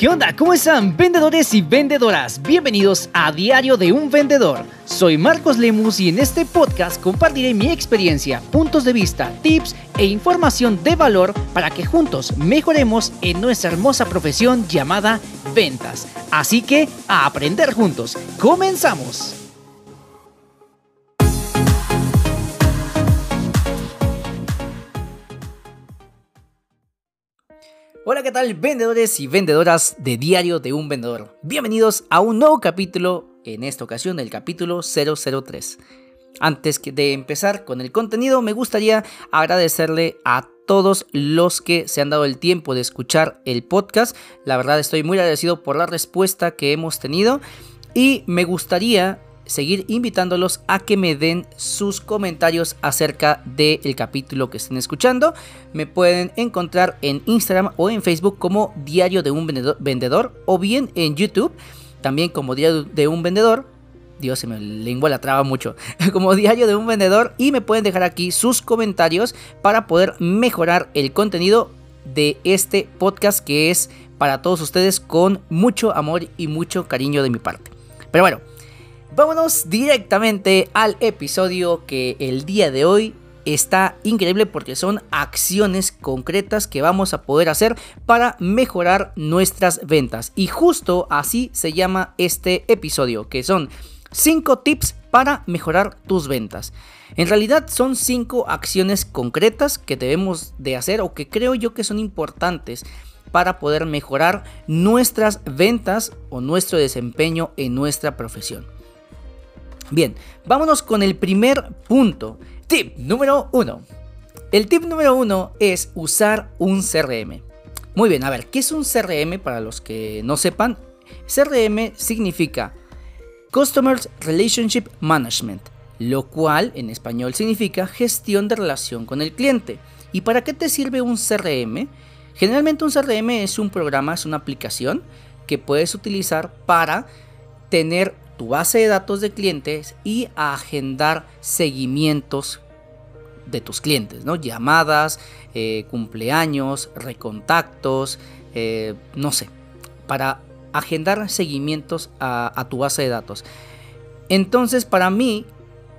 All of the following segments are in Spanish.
¿Qué onda? ¿Cómo están vendedores y vendedoras? Bienvenidos a Diario de un Vendedor. Soy Marcos Lemus y en este podcast compartiré mi experiencia, puntos de vista, tips e información de valor para que juntos mejoremos en nuestra hermosa profesión llamada ventas. Así que a aprender juntos. ¡Comenzamos! Hola, ¿qué tal vendedores y vendedoras de Diario de un Vendedor? Bienvenidos a un nuevo capítulo, en esta ocasión el capítulo 003. Antes de empezar con el contenido, me gustaría agradecerle a todos los que se han dado el tiempo de escuchar el podcast. La verdad estoy muy agradecido por la respuesta que hemos tenido y me gustaría seguir invitándolos a que me den sus comentarios acerca del capítulo que estén escuchando. Me pueden encontrar en Instagram o en Facebook como Diario de un Vendedor o bien en YouTube también como Diario de un Vendedor. Dios, se me lengua la traba mucho. Como diario de un vendedor. Y me pueden dejar aquí sus comentarios para poder mejorar el contenido de este podcast que es para todos ustedes con mucho amor y mucho cariño de mi parte. Pero bueno, Vámonos directamente al episodio que el día de hoy está increíble porque son acciones concretas que vamos a poder hacer para mejorar nuestras ventas. Y justo así se llama este episodio, que son 5 tips para mejorar tus ventas. En realidad son 5 acciones concretas que debemos de hacer o que creo yo que son importantes para poder mejorar nuestras ventas o nuestro desempeño en nuestra profesión. Bien, vámonos con el primer punto. Tip número uno. El tip número uno es usar un CRM. Muy bien, a ver, ¿qué es un CRM para los que no sepan? CRM significa Customer Relationship Management, lo cual en español significa gestión de relación con el cliente. ¿Y para qué te sirve un CRM? Generalmente un CRM es un programa, es una aplicación que puedes utilizar para tener tu base de datos de clientes y agendar seguimientos de tus clientes, ¿no? Llamadas, eh, cumpleaños, recontactos, eh, no sé, para agendar seguimientos a, a tu base de datos. Entonces, para mí,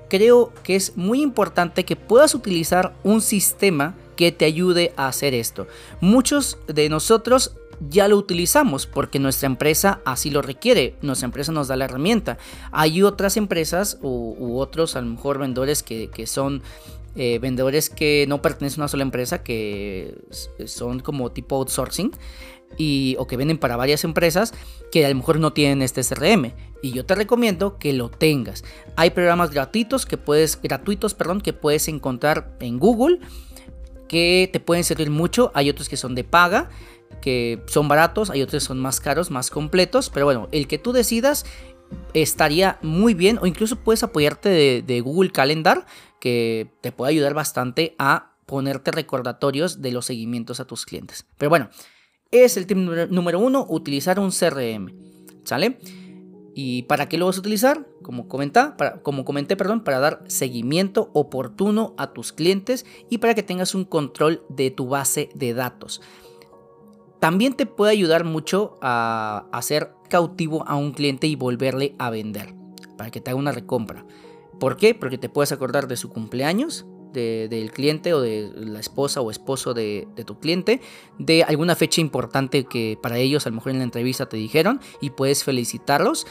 creo que es muy importante que puedas utilizar un sistema que te ayude a hacer esto. Muchos de nosotros ya lo utilizamos porque nuestra empresa así lo requiere, nuestra empresa nos da la herramienta. Hay otras empresas u, otros, a lo mejor vendedores que, son eh, vendedores que no pertenecen a una sola empresa, que son como tipo outsourcing. Y, o que venden para varias empresas que a lo mejor no tienen este CRM y yo te recomiendo que lo tengas. Hay programas gratuitos que puedes gratuitos, perdón, que puedes encontrar en Google que te pueden servir mucho, hay otros que son de paga que son baratos, hay otros que son más caros, más completos, pero bueno, el que tú decidas estaría muy bien o incluso puedes apoyarte de, Google Calendar que te puede ayudar bastante a ponerte recordatorios de los seguimientos a tus clientes. Pero bueno, es el tip número uno, utilizar un CRM, ¿sale? ¿Y para qué lo vas a utilizar? Como, comenté, para dar seguimiento oportuno a tus clientes y para que tengas un control de tu base de datos. También te puede ayudar mucho a hacer cautivo a un cliente y volverle a vender para que te haga una recompra. ¿Por qué? Porque te puedes acordar de su cumpleaños, del cliente o de la esposa o esposo de, tu cliente, de alguna fecha importante que para ellos a lo mejor en la entrevista te dijeron y puedes felicitarlos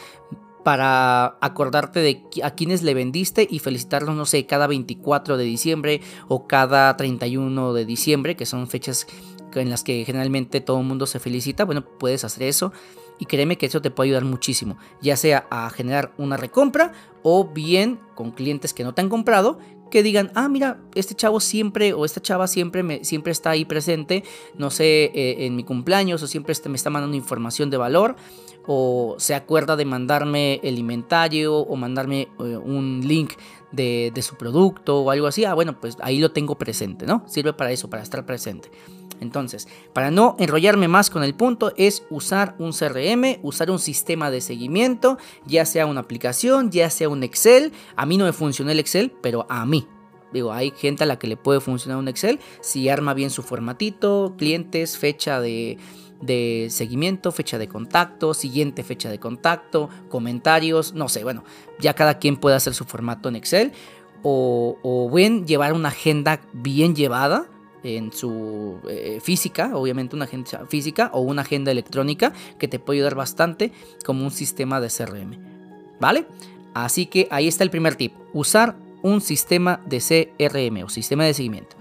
para acordarte de a quienes le vendiste y felicitarlos, no sé, cada 24 de diciembre o cada 31 de diciembre, que son fechas en las que generalmente todo el mundo se felicita, bueno, puedes hacer eso. Y créeme que eso te puede ayudar muchísimo, ya sea a generar una recompra o bien con clientes que no te han comprado que digan, ah, mira, este chavo siempre o esta chava siempre, me, siempre está ahí presente, no sé, eh, en mi cumpleaños o siempre este, me está mandando información de valor o se acuerda de mandarme el inventario o mandarme eh, un link de, su producto o algo así, ah, bueno, pues ahí lo tengo presente, ¿no? Sirve para eso, para estar presente. Entonces, para no enrollarme más con el punto, es usar un CRM, usar un sistema de seguimiento, ya sea una aplicación, ya sea un Excel. A mí no me funciona el Excel, pero a mí. Digo, hay gente a la que le puede funcionar un Excel si arma bien su formatito, clientes, fecha de, de seguimiento, fecha de contacto, siguiente fecha de contacto, comentarios, no sé, bueno, ya cada quien puede hacer su formato en Excel o, o bien llevar una agenda bien llevada en su eh, física, obviamente una agenda física o una agenda electrónica que te puede ayudar bastante como un sistema de CRM. ¿Vale? Así que ahí está el primer tip, usar un sistema de CRM o sistema de seguimiento.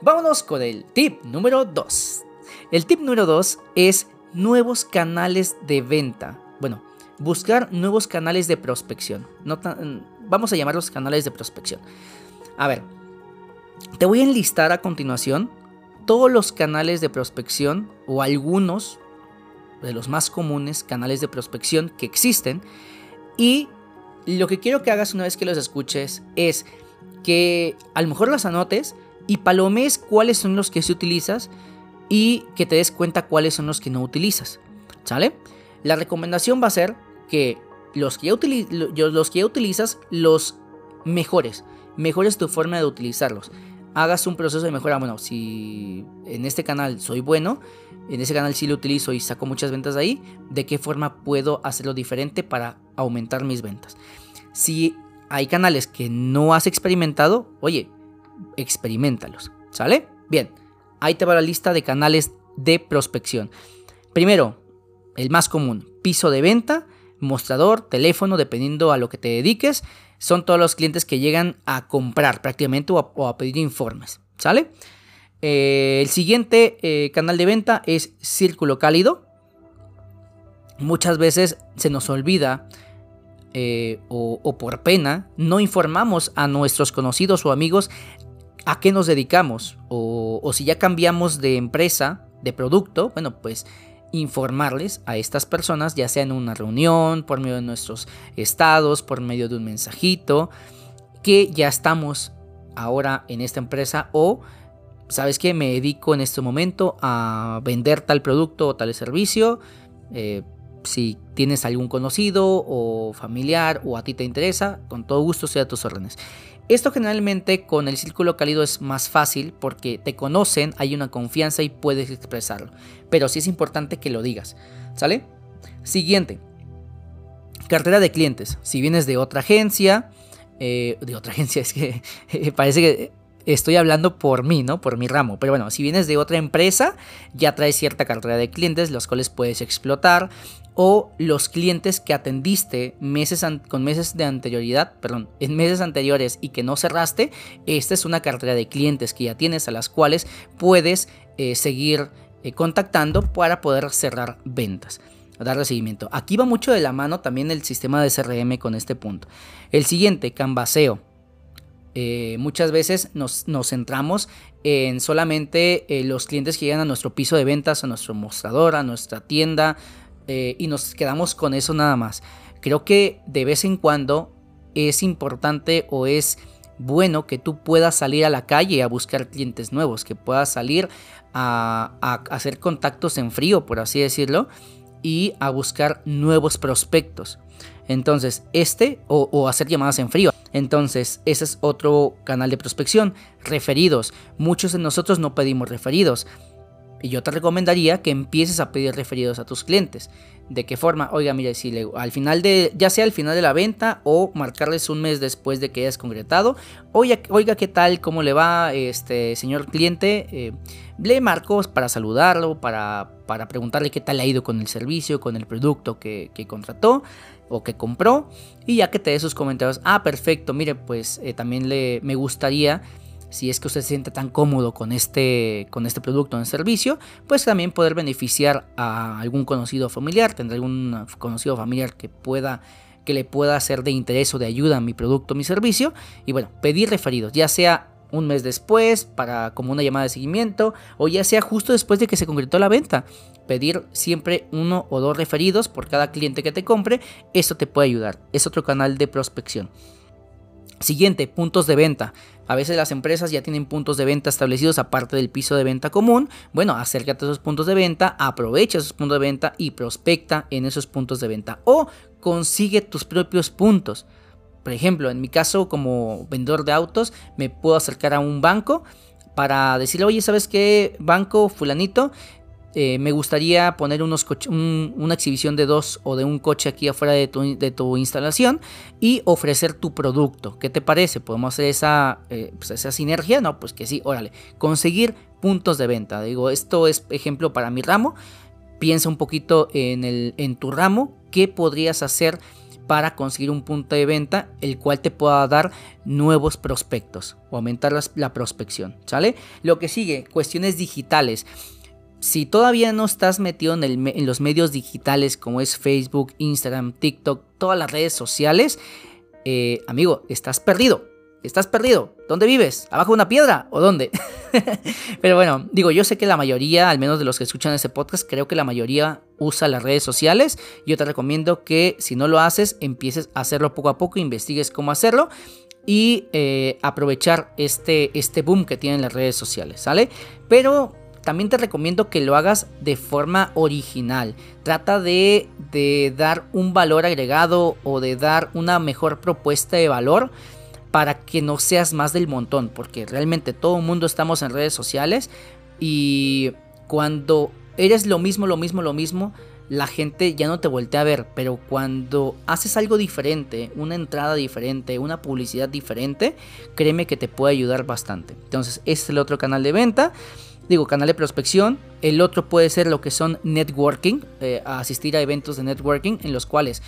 Vámonos con el tip número 2. El tip número 2 es nuevos canales de venta. Bueno, buscar nuevos canales de prospección. Vamos a llamarlos canales de prospección. A ver, te voy a enlistar a continuación todos los canales de prospección o algunos de los más comunes canales de prospección que existen y lo que quiero que hagas una vez que los escuches es que a lo mejor los anotes y palomes cuáles son los que sí utilizas y que te des cuenta cuáles son los que no utilizas. ¿Sale? La recomendación va a ser que los que ya, los que utilizas los mejores. Mejores tu forma de utilizarlos hagas un proceso de mejora. Bueno, si en este canal soy bueno, en ese canal sí lo utilizo y saco muchas ventas de ahí, ¿de qué forma puedo hacerlo diferente para aumentar mis ventas? Si hay canales que no has experimentado, oye, experimentalos, ¿sale? Bien, ahí te va la lista de canales de prospección. Primero, el más común, piso de venta, mostrador, teléfono, dependiendo a lo que te dediques son todos los clientes que llegan a comprar prácticamente o a, pedir informes. ¿Sale? Eh, el siguiente eh, canal de venta es Círculo Cálido. Muchas veces se nos olvida eh, o, por pena no informamos a nuestros conocidos o amigos a qué nos dedicamos o, si ya cambiamos de empresa, de producto, bueno, pues informarles a estas personas, ya sea en una reunión, por medio de nuestros estados, por medio de un mensajito, que ya estamos ahora en esta empresa o, ¿sabes qué? Me dedico en este momento a vender tal producto o tal servicio. Eh, si tienes algún conocido o familiar o a ti te interesa, con todo gusto sea a tus órdenes. Esto generalmente con el círculo cálido es más fácil porque te conocen, hay una confianza y puedes expresarlo. Pero sí es importante que lo digas. ¿Sale? Siguiente. Cartera de clientes. Si vienes de otra agencia, eh, de otra agencia, es que parece que estoy hablando por mí, ¿no? Por mi ramo. Pero bueno, si vienes de otra empresa, ya traes cierta cartera de clientes, los cuales puedes explotar o los clientes que atendiste meses con meses de anterioridad, perdón, en meses anteriores y que no cerraste, esta es una cartera de clientes que ya tienes a las cuales puedes eh, seguir eh, contactando para poder cerrar ventas darle seguimiento. Aquí va mucho de la mano también el sistema de CRM con este punto. El siguiente, Canvaseo. Eh, muchas veces nos, centramos en solamente los clientes que llegan a nuestro piso de ventas, a nuestro mostrador, a nuestra tienda, eh, y nos quedamos con eso nada más. Creo que de vez en cuando es importante o es bueno que tú puedas salir a la calle a buscar clientes nuevos, que puedas salir a, hacer contactos en frío, por así decirlo, y a buscar nuevos prospectos. Entonces, este o, o, hacer llamadas en frío. Entonces, ese es otro canal de prospección. Referidos. Muchos de nosotros no pedimos referidos. Y yo te recomendaría que empieces a pedir referidos a tus clientes. ¿De qué forma? Oiga, mire, si le, al final de, ya sea al final de la venta o marcarles un mes después de que hayas concretado. Oiga, oiga ¿qué tal? ¿Cómo le va, este señor cliente? Eh, le marco para saludarlo, para, para preguntarle qué tal le ha ido con el servicio, con el producto que, contrató o que compró. Y ya que te dé sus comentarios, ah, perfecto, mire, pues eh, también le, me gustaría si es que usted se siente tan cómodo con este, con este producto o servicio, pues también poder beneficiar a algún conocido familiar, tendrá algún conocido familiar que pueda que le pueda ser de interés o de ayuda a mi producto mi servicio y bueno, pedir referidos, ya sea un mes después para como una llamada de seguimiento o ya sea justo después de que se concretó la venta. Pedir siempre uno o dos referidos por cada cliente que te compre, eso te puede ayudar. Es otro canal de prospección. Siguiente, puntos de venta. A veces las empresas ya tienen puntos de venta establecidos aparte del piso de venta común. Bueno, acércate a esos puntos de venta, aprovecha esos puntos de venta y prospecta en esos puntos de venta. O consigue tus propios puntos. Por ejemplo, en mi caso como vendedor de autos, me puedo acercar a un banco para decirle, oye, ¿sabes qué? Banco fulanito, eh, me gustaría poner unos una exhibición de dos o de un coche aquí afuera de tu, instalación y ofrecer tu producto. ¿Qué te parece? ¿Podemos hacer esa, eh, pues, esa sinergia? No, pues que sí, órale. Conseguir puntos de venta. Digo, esto es ejemplo para mi ramo. Piensa un poquito en, el, en tu ramo. ¿Qué podrías hacer? para conseguir un punto de venta el cual te pueda dar nuevos prospectos o aumentar la prospección, ¿sale? Lo que sigue, cuestiones digitales si todavía no estás metido en, los medios digitales como es Facebook, Instagram, TikTok, todas las redes sociales, eh, amigo, estás perdido. Estás perdido. ¿Dónde vives? ¿Abajo de una piedra? ¿O dónde? Pero bueno, digo, yo sé que la mayoría, al menos de los que escuchan este podcast, creo que la mayoría usa las redes sociales. Yo te recomiendo que si no lo haces, empieces a hacerlo poco a poco, investigues cómo hacerlo y eh, aprovechar este, este boom que tienen las redes sociales, ¿sale? Pero también te recomiendo que lo hagas de forma original. Trata de, dar un valor agregado o de dar una mejor propuesta de valor para que no seas más del montón, porque realmente todo el mundo estamos en redes sociales y cuando eres lo mismo, lo mismo, lo mismo, la gente ya no te voltea a ver, pero cuando haces algo diferente, una entrada diferente, una publicidad diferente, créeme que te puede ayudar bastante. Entonces, este es el otro canal de venta digo, canal de prospección. El otro puede ser lo que son networking, eh, asistir a eventos de networking en los cuales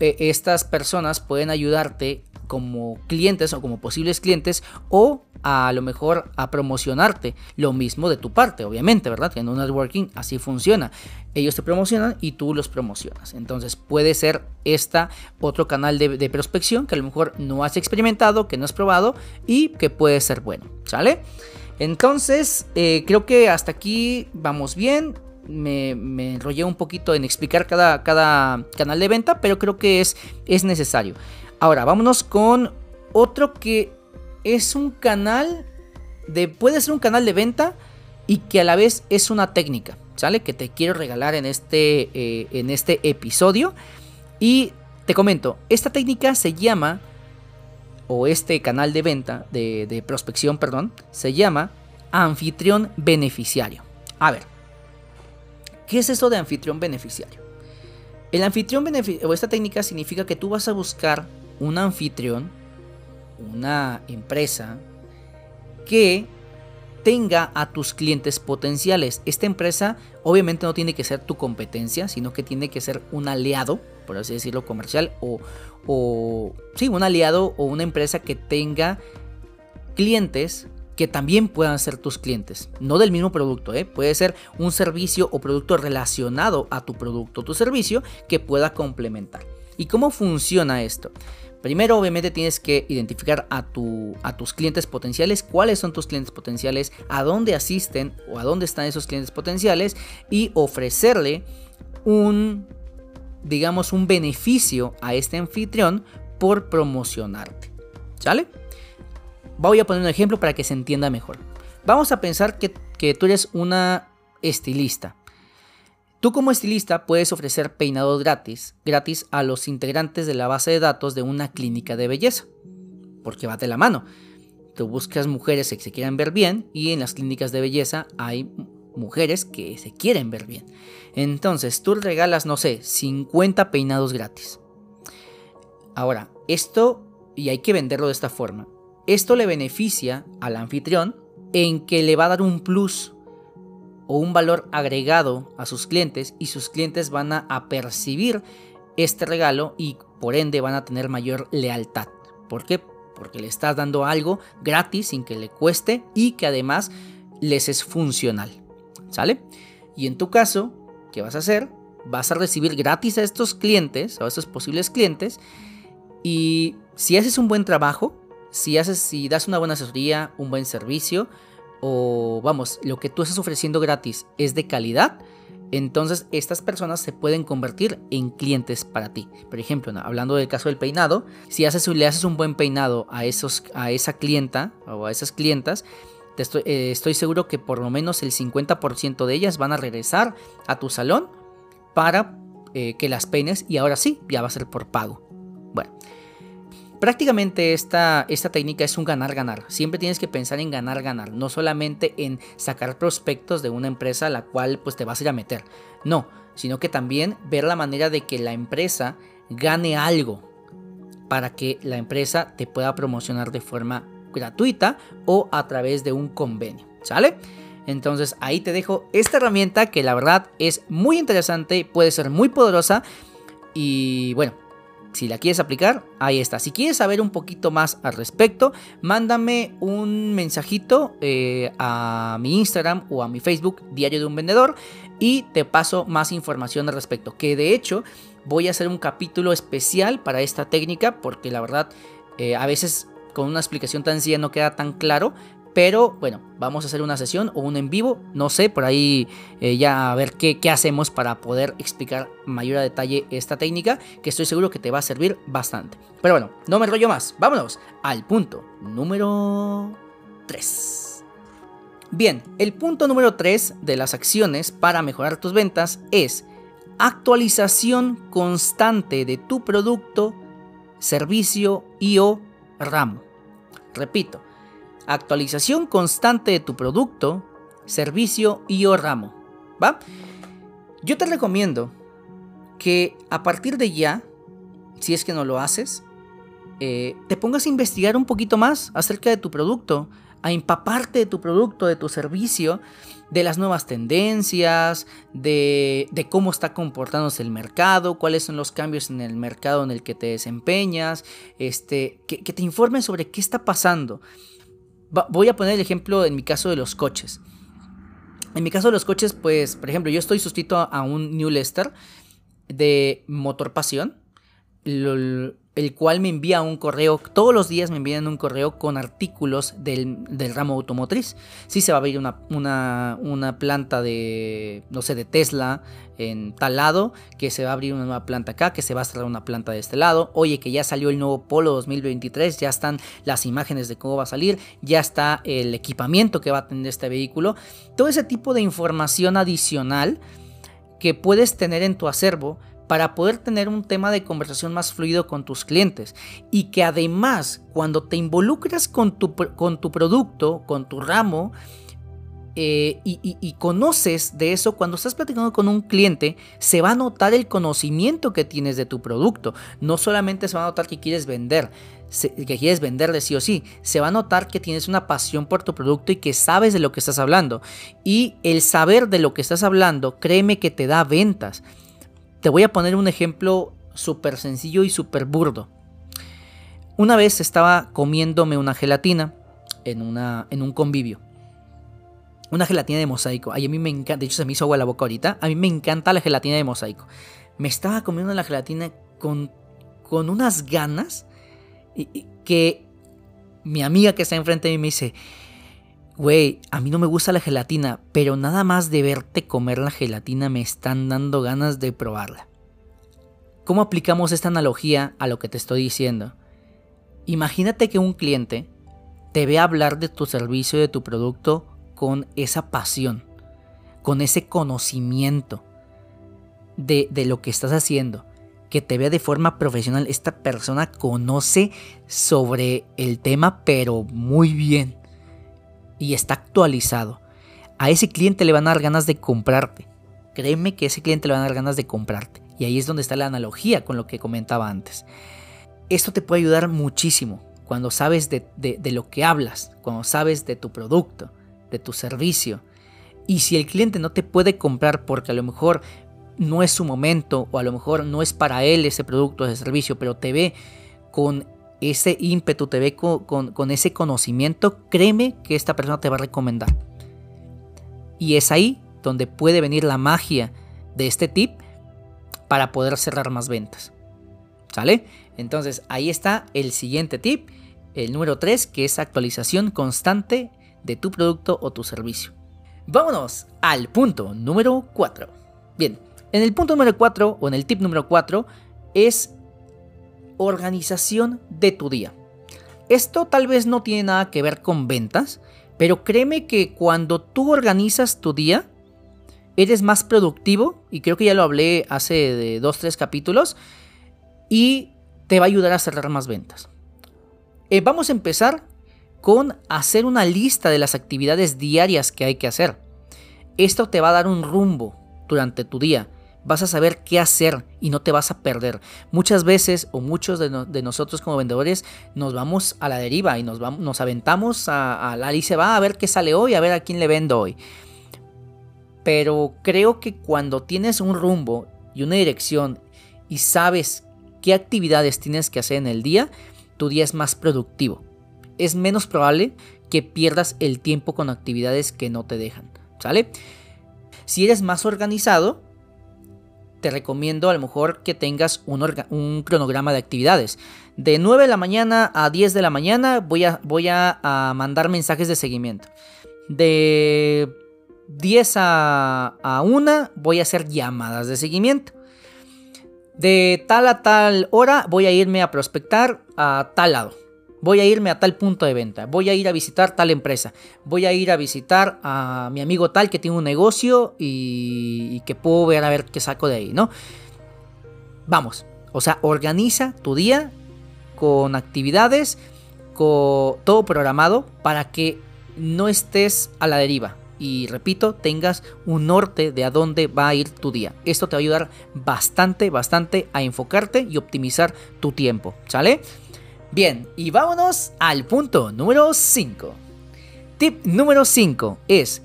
eh, estas personas pueden ayudarte como clientes o como posibles clientes o a lo mejor a promocionarte lo mismo de tu parte, obviamente, ¿verdad? Que en un networking así funciona. Ellos te promocionan y tú los promocionas. Entonces puede ser esta otro canal de, de prospección que a lo mejor no has experimentado, que no has probado y que puede ser bueno, ¿sale? Entonces, eh, creo que hasta aquí vamos bien. Me, enrollé un poquito en explicar cada, cada, canal de venta, pero creo que es, es necesario. Ahora, vámonos con otro que es un canal de. puede ser un canal de venta y que a la vez es una técnica, ¿sale? Que te quiero regalar en este, eh, en este episodio. Y te comento, esta técnica se llama o este canal de venta, de, prospección, perdón, se llama anfitrión beneficiario. A ver, ¿qué es eso de anfitrión beneficiario? El anfitrión beneficiario, o esta técnica significa que tú vas a buscar un anfitrión, una empresa, que tenga a tus clientes potenciales. Esta empresa obviamente no tiene que ser tu competencia, sino que tiene que ser un aliado, por así decirlo, comercial o, o sí, un aliado o una empresa que tenga clientes que también puedan ser tus clientes, no del mismo producto, ¿eh? puede ser un servicio o producto relacionado a tu producto o tu servicio que pueda complementar. ¿Y cómo funciona esto? Primero, obviamente, tienes que identificar a, tu, a tus clientes potenciales, cuáles son tus clientes potenciales, a dónde asisten o a dónde están esos clientes potenciales y ofrecerle un, digamos, un beneficio a este anfitrión por promocionarte. ¿Sale? Voy a poner un ejemplo para que se entienda mejor. Vamos a pensar que, que tú eres una estilista Tú como estilista puedes ofrecer peinados gratis, gratis a los integrantes de la base de datos de una clínica de belleza, porque va de la mano. Tú buscas mujeres que se quieran ver bien y en las clínicas de belleza hay mujeres que se quieren ver bien. Entonces tú regalas, no sé, 50 peinados gratis. Ahora, esto, y hay que venderlo de esta forma, esto le beneficia al anfitrión en que le va a dar un plus o un valor agregado a sus clientes y sus clientes van a, percibir este regalo y por ende van a tener mayor lealtad. ¿Por qué? Porque le estás dando algo gratis sin que le cueste y que además les es funcional. ¿Sale? Y en tu caso, ¿qué vas a hacer? Vas a recibir gratis a estos clientes, a estos posibles clientes, y si haces un buen trabajo, si haces, si das una buena asesoría, un buen servicio, o vamos, lo que tú estás ofreciendo gratis es de calidad, entonces estas personas se pueden convertir en clientes para ti. Por ejemplo, hablando del caso del peinado, si haces, le haces un buen peinado a, esos, a esa clienta o a esas clientas, eh, estoy, seguro que por lo menos el 50% de ellas van a regresar a tu salón para eh, que las peines y ahora sí, ya va a ser por pago. Bueno, Prácticamente esta, esta técnica es un ganar-ganar. Siempre tienes que pensar en ganar-ganar, no solamente en sacar prospectos de una empresa a la cual pues te vas a ir a meter. No, sino que también ver la manera de que la empresa gane algo para que la empresa te pueda promocionar de forma gratuita o a través de un convenio. ¿Sale? Entonces ahí te dejo esta herramienta que la verdad es muy interesante, puede ser muy poderosa y bueno, si la quieres aplicar, ahí está. Si quieres saber un poquito más al respecto, mándame un mensajito eh, a mi Instagram o a mi Facebook, Diario de un Vendedor, y te paso más información al respecto. Que de hecho voy a hacer un capítulo especial para esta técnica, porque la verdad eh, a veces con una explicación tan sencilla no queda tan claro, pero bueno, vamos a hacer una sesión o un en vivo, no sé, por ahí eh, ya a ver qué, qué, hacemos para poder explicar mayor a detalle esta técnica, que estoy seguro que te va a servir bastante. Pero bueno, no me rollo más, vámonos al punto número 3. Bien, el punto número 3 de las acciones para mejorar tus ventas es actualización constante de tu producto, servicio y o ramo. Repito, actualización constante de tu producto, servicio y o ramo. ¿Va? Yo te recomiendo que a partir de ya, si es que no lo haces, eh, te pongas a investigar un poquito más acerca de tu producto, a empaparte de tu producto, de tu servicio, de las nuevas tendencias, de, cómo está comportándose el mercado, cuáles son los cambios en el mercado en el que te desempeñas, este, que, te informen sobre qué está pasando voy a poner el ejemplo en mi caso de los coches. En mi caso de los coches, pues, por ejemplo, yo estoy suscrito a un newsletter de Motor Pasión, el cual me envía un correo, todos los días me envían un correo con artículos del, ramo automotriz. Si se va a abrir una, una, planta de, no sé, de Tesla en tal lado, que se va a abrir una nueva planta acá, que se va a cerrar una planta de este lado. Oye, que ya salió el nuevo Polo 2023, ya están las imágenes de cómo va a salir, ya está el equipamiento que va a tener este vehículo. Todo ese tipo de información adicional que puedes tener en tu acervo para poder tener un tema de conversación más fluido con tus clientes y que además cuando te involucras con tu, con tu producto, con tu ramo, eh, y, conoces de eso, cuando estás platicando con un cliente, se va a notar el conocimiento que tienes de tu producto. No solamente se va a notar que quieres vender, que quieres venderle sí o sí, se va a notar que tienes una pasión por tu producto y que sabes de lo que estás hablando. Y el saber de lo que estás hablando, créeme que te da ventas. Te voy a poner un ejemplo súper sencillo y súper burdo. Una vez estaba comiéndome una gelatina en, una, en un convivio. Una gelatina de mosaico. Ay, a mí me encanta. De hecho, se me hizo agua la boca ahorita. A mí me encanta la gelatina de mosaico. Me estaba comiendo la gelatina con, con unas ganas. Y, que mi amiga que está enfrente de mí me dice: Güey, a mí no me gusta la gelatina, pero nada más de verte comer la gelatina me están dando ganas de probarla. ¿Cómo aplicamos esta analogía a lo que te estoy diciendo? Imagínate que un cliente te ve hablar de tu servicio, de tu producto con esa pasión, con ese conocimiento de, de lo que estás haciendo, que te vea de forma profesional. Esta persona conoce sobre el tema, pero muy bien y está actualizado, a ese cliente le van a dar ganas de comprarte. Créeme que ese cliente le van a dar ganas de comprarte. Y ahí es donde está la analogía con lo que comentaba antes. Esto te puede ayudar muchísimo cuando sabes de, lo que hablas, cuando sabes de tu producto, de tu servicio. Y si el cliente no te puede comprar porque a lo mejor no es su momento o a lo mejor no es para él ese producto ese servicio, pero te ve con ese ímpetu, te ve con, ese conocimiento, créeme que esta persona te va a recomendar. Y es ahí donde puede venir la magia de este tip para poder cerrar más ventas. ¿Sale? Entonces ahí está el siguiente tip, el número 3, que es actualización constante de tu producto o tu servicio. Vámonos al punto número 4. Bien, en el punto número 4 o en el tip número 4 es organización de tu día. Esto tal vez no tiene nada que ver con ventas, pero créeme que cuando tú organizas tu día, eres más productivo, y creo que ya lo hablé hace de 2-3 capítulos, y te va a ayudar a cerrar más ventas. Eh, vamos a empezar con hacer una lista de las actividades diarias que hay que hacer. Esto te va a dar un rumbo durante tu día. Vas a saber qué hacer y no te vas a perder. Muchas veces o muchos de, nosotros como vendedores nos vamos a la deriva y nos, vamos, nos aventamos a, la y va a ver qué sale hoy, a ver a quién le vendo hoy. Pero creo que cuando tienes un rumbo y una dirección y sabes qué actividades tienes que hacer en el día, tu día es más productivo. Es menos probable que pierdas el tiempo con actividades que no te dejan. ¿Sale? Si eres más organizado, te recomiendo a lo mejor que tengas un, cronograma de actividades. De 9 de la mañana a 10 de la mañana voy a, voy a, mandar mensajes de seguimiento. De 10 a, a 1 voy a hacer llamadas de seguimiento. De tal a tal hora voy a irme a prospectar a tal lado. Voy a irme a tal punto de venta. Voy a ir a visitar tal empresa. Voy a ir a visitar a mi amigo tal que tiene un negocio y, que puedo ver a ver qué saco de ahí, ¿no? Vamos. O sea, organiza tu día con actividades, con todo programado para que no estés a la deriva y repito, tengas un norte de a dónde va a ir tu día. Esto te va a ayudar bastante, bastante a enfocarte y optimizar tu tiempo, ¿sale? Bien, y vámonos al punto número 5. Tip número 5 es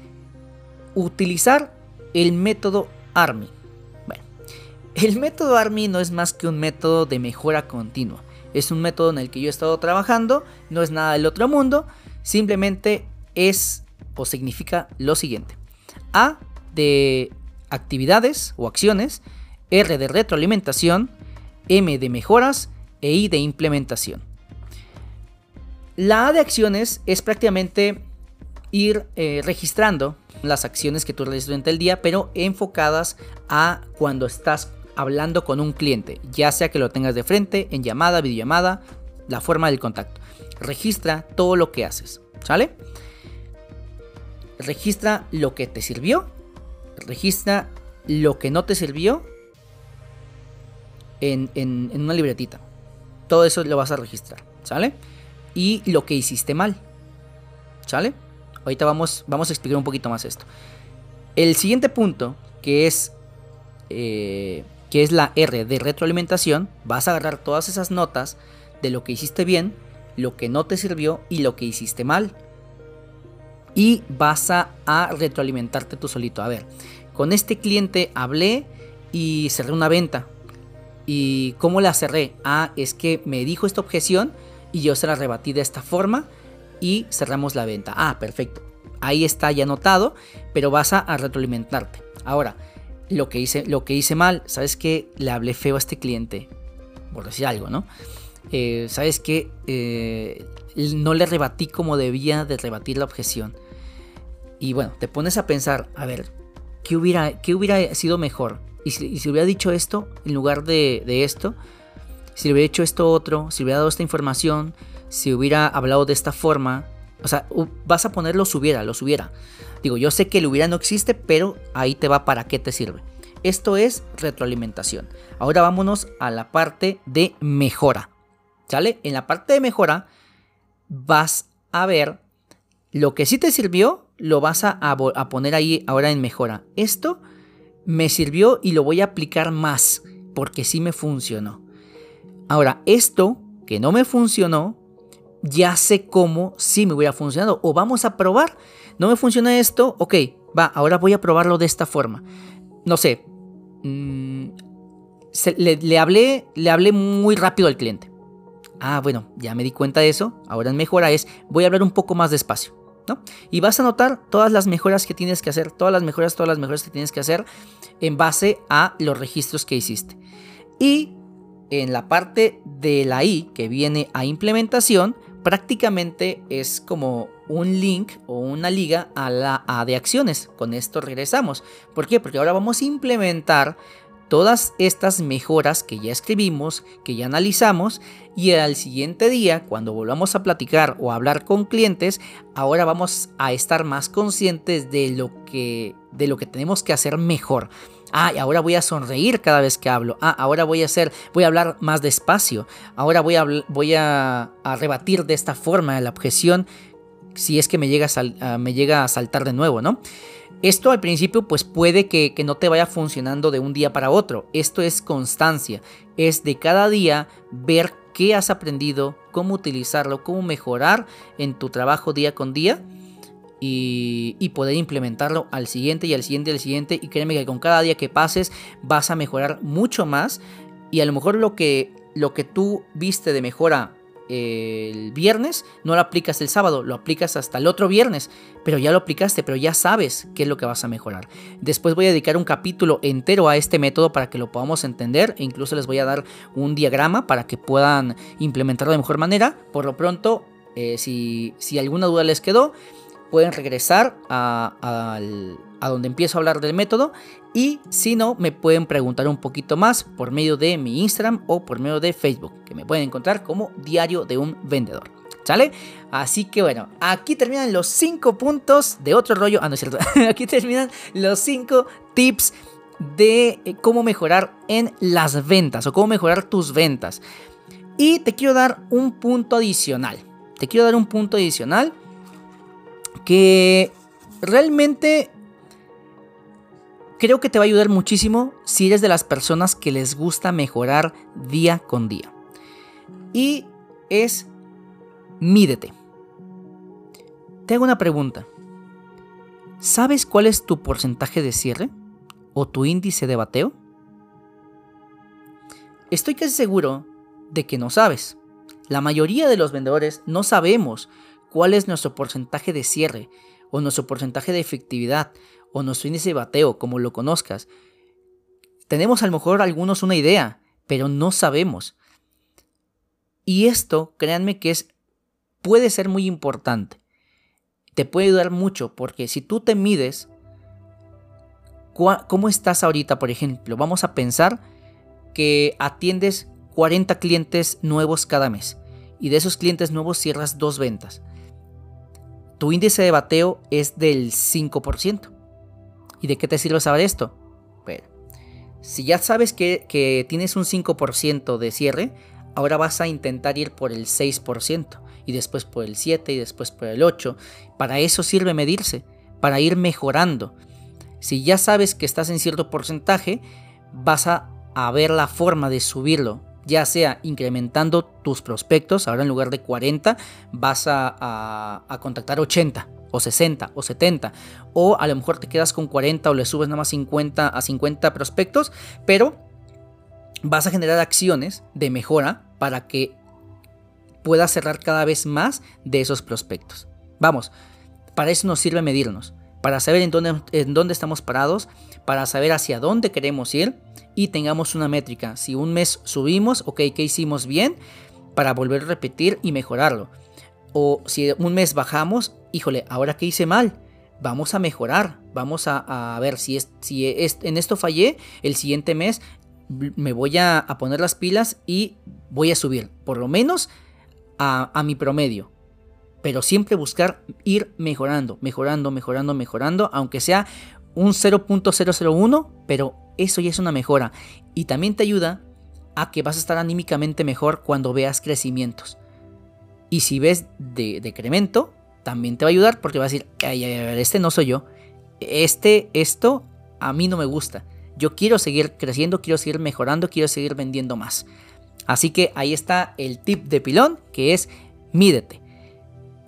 utilizar el método ARMY. Bueno, el método ARMY no es más que un método de mejora continua. Es un método en el que yo he estado trabajando, no es nada del otro mundo, simplemente es o significa lo siguiente. A de actividades o acciones, R de retroalimentación, M de mejoras e I de implementación. La A de acciones es prácticamente ir eh, registrando las acciones que tú realizas durante el día, pero enfocadas a cuando estás hablando con un cliente, ya sea que lo tengas de frente, en llamada, videollamada, la forma del contacto. Registra todo lo que haces, ¿sale? registra lo que te sirvió, registra lo que no te sirvió en, una libretita. Todo eso lo vas a registrar, ¿sale? Y lo que hiciste mal, ¿sale? Ahorita vamos, vamos a explicar un poquito más esto. El siguiente punto, que es, eh, que es la R de retroalimentación, vas a agarrar todas esas notas de lo que hiciste bien, lo que no te sirvió y lo que hiciste mal y vas a, retroalimentarte tú solito. A ver, con este cliente hablé y cerré una venta. ¿Y cómo la cerré? Ah, es que me dijo esta objeción y yo se la rebatí de esta forma y cerramos la venta. Ah, perfecto. Ahí está ya anotado, pero vas a, retroalimentarte. Ahora, lo que hice, lo que hice mal, ¿sabes qué? Le hablé feo a este cliente, por decir algo, ¿no? Eh, ¿Sabes qué? Eh, no le rebatí como debía de rebatir la objeción. Y bueno, te pones a pensar, a ver, ¿qué hubiera, qué hubiera sido mejor? ¿Y si, hubiera dicho esto en lugar de, esto? Si le hubiera hecho esto otro, si hubiera dado esta información, si hubiera hablado de esta forma, o sea, vas a poner los hubiera, los hubiera. Digo, yo sé que el hubiera no existe, pero ahí te va para qué te sirve. Esto es retroalimentación. Ahora vámonos a la parte de mejora. ¿Sale? En la parte de mejora vas a ver lo que sí te sirvió lo vas a, poner ahí ahora en mejora. Esto me sirvió y lo voy a aplicar más porque sí me funcionó. Ahora, esto que no me funcionó, ya sé cómo sí me hubiera funcionado. O vamos a probar. No me funciona esto, ok, va, ahora voy a probarlo de esta forma. No sé, mm, le, hablé, le hablé muy rápido al cliente. Ah, bueno, ya me di cuenta de eso. Ahora en mejora es, voy a hablar un poco más despacio. Y vas a notar todas las mejoras que tienes que hacer, todas las mejoras, todas las mejoras que tienes que hacer en base a los registros que hiciste. Y en la parte de la I que viene a implementación, prácticamente es como un link o una liga a la A de acciones. Con esto regresamos. ¿Por qué? Porque ahora vamos a implementar todas estas mejoras que ya escribimos, que ya analizamos, y al siguiente día, cuando volvamos a platicar o hablar con clientes, ahora vamos a estar más conscientes de lo que, de lo que tenemos que hacer mejor. Ah, y ahora voy a sonreír cada vez que hablo. Ah, ahora voy a hacer, voy a hablar más despacio. Ahora voy a, voy a, rebatir de esta forma la objeción si es que me llega a, saltar de nuevo, ¿no? Esto al principio pues puede que, que, no te vaya funcionando de un día para otro. Esto es constancia. Es de cada día ver qué has aprendido, cómo utilizarlo, cómo mejorar en tu trabajo día con día y, poder implementarlo al siguiente y al siguiente y al siguiente. Y créeme que con cada día que pases vas a mejorar mucho más. Y a lo mejor lo que, lo que tú viste de mejora eh, el viernes, no lo aplicas el sábado, lo aplicas hasta el otro viernes, pero ya lo aplicaste, pero ya sabes qué es lo que vas a mejorar. Después voy a dedicar un capítulo entero a este método para que lo podamos entender e incluso les voy a dar un diagrama para que puedan implementarlo de mejor manera. Por lo pronto, eh, si, si alguna duda les quedó, pueden regresar a, donde empiezo a hablar del método y si no, me pueden preguntar un poquito más por medio de mi Instagram o por medio de Facebook, que me pueden encontrar como Diario de un Vendedor. ¿Sale? Así que bueno, aquí terminan los 5 puntos de otro rollo. Ah, no es cierto. aquí terminan los 5 tips de eh, cómo mejorar en las ventas o cómo mejorar tus ventas. Y te quiero dar un punto adicional. Te quiero dar un punto adicional que realmente creo que te va a ayudar muchísimo si eres de las personas que les gusta mejorar día con día. Y es mídete. Te hago una pregunta. ¿Sabes cuál es tu porcentaje de cierre o tu índice de bateo? Estoy casi seguro de que no sabes. La mayoría de los vendedores no sabemos cuál es nuestro porcentaje de cierre, o nuestro porcentaje de efectividad, o nuestro índice de bateo, como lo conozcas. Tenemos a lo mejor algunos una idea, pero no sabemos. Y esto, créanme que es, puede ser muy importante. Te puede ayudar mucho porque si tú te mides, ¿cómo estás ahorita, por ejemplo? Vamos a pensar que atiendes 40 clientes nuevos cada mes y de esos clientes nuevos cierras dos ventas tu índice de bateo es del 5%. ¿Y de qué te sirve saber esto? Si ya sabes que, tienes un 5% de cierre, ahora vas a intentar ir por el 6% y después por el 7 y después por el 8. Para eso sirve medirse, para ir mejorando. Si ya sabes que estás en cierto porcentaje, vas a ver la forma de subirlo ya sea incrementando tus prospectos, ahora en lugar de 40 vas a, contactar 80 o 60 o 70, o a lo mejor te quedas con 40 o le subes nada más 50 a 50 prospectos, pero vas a generar acciones de mejora para que puedas cerrar cada vez más de esos prospectos. Vamos, para eso nos sirve medirnos, para saber en dónde, en dónde estamos parados, para saber hacia dónde queremos ir y tengamos una métrica. Si un mes subimos, ok, ¿qué hicimos bien? Para volver a repetir y mejorarlo. O si un mes bajamos, híjole, ahora qué hice mal. Vamos a mejorar, vamos a, ver si, es, si en esto fallé, el siguiente mes me voy a, poner las pilas y voy a subir, por lo menos a, a mi promedio pero siempre buscar ir mejorando, mejorando, mejorando, mejorando, aunque sea un 0.001, pero eso ya es una mejora. Y también te ayuda a que vas a estar anímicamente mejor cuando veas crecimientos. Y si ves de decremento, también te va a ayudar porque vas a decir, ay, ay, ay, este no soy yo. Este, esto a mí no me gusta. Yo quiero seguir creciendo, quiero seguir mejorando, quiero seguir vendiendo más. Así que ahí está el tip de pilón, que es mídete.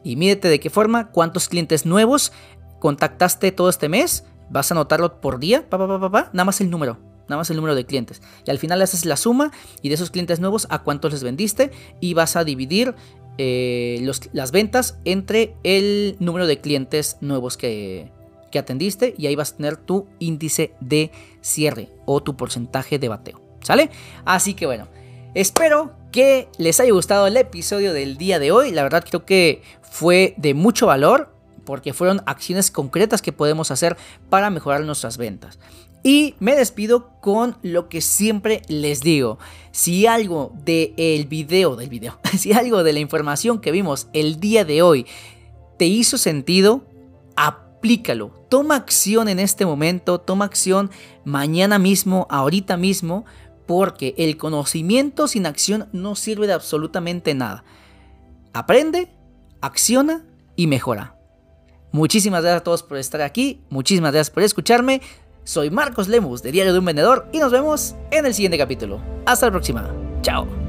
Y mídete de qué forma, cuántos clientes nuevos contactaste todo este mes, Vas a anotarlo por día, pa, pa, pa, nada más el número, nada más el número de clientes. Y al final haces la suma y de esos clientes nuevos a cuántos les vendiste y vas a dividir eh, las ventas entre el número de clientes nuevos que, que atendiste y ahí vas a tener tu índice de cierre o tu porcentaje de bateo. ¿Sale? Así que bueno, espero que les haya gustado el episodio del día de hoy. La verdad creo que fue de mucho valor porque fueron acciones concretas que podemos hacer para mejorar nuestras ventas. Y me despido con lo que siempre les digo. Si algo del video, del video, si algo de la información que vimos el día de hoy te hizo sentido, aplícalo, toma acción en este momento, toma acción mañana mismo, ahorita mismo, porque el conocimiento sin acción no sirve de absolutamente nada. Aprende, acciona y mejora. Muchísimas gracias a todos por estar aquí, muchísimas gracias por escucharme. Soy Marcos Lemus de Diario de un Vendedor y nos vemos en el siguiente capítulo. Hasta la próxima. Chao.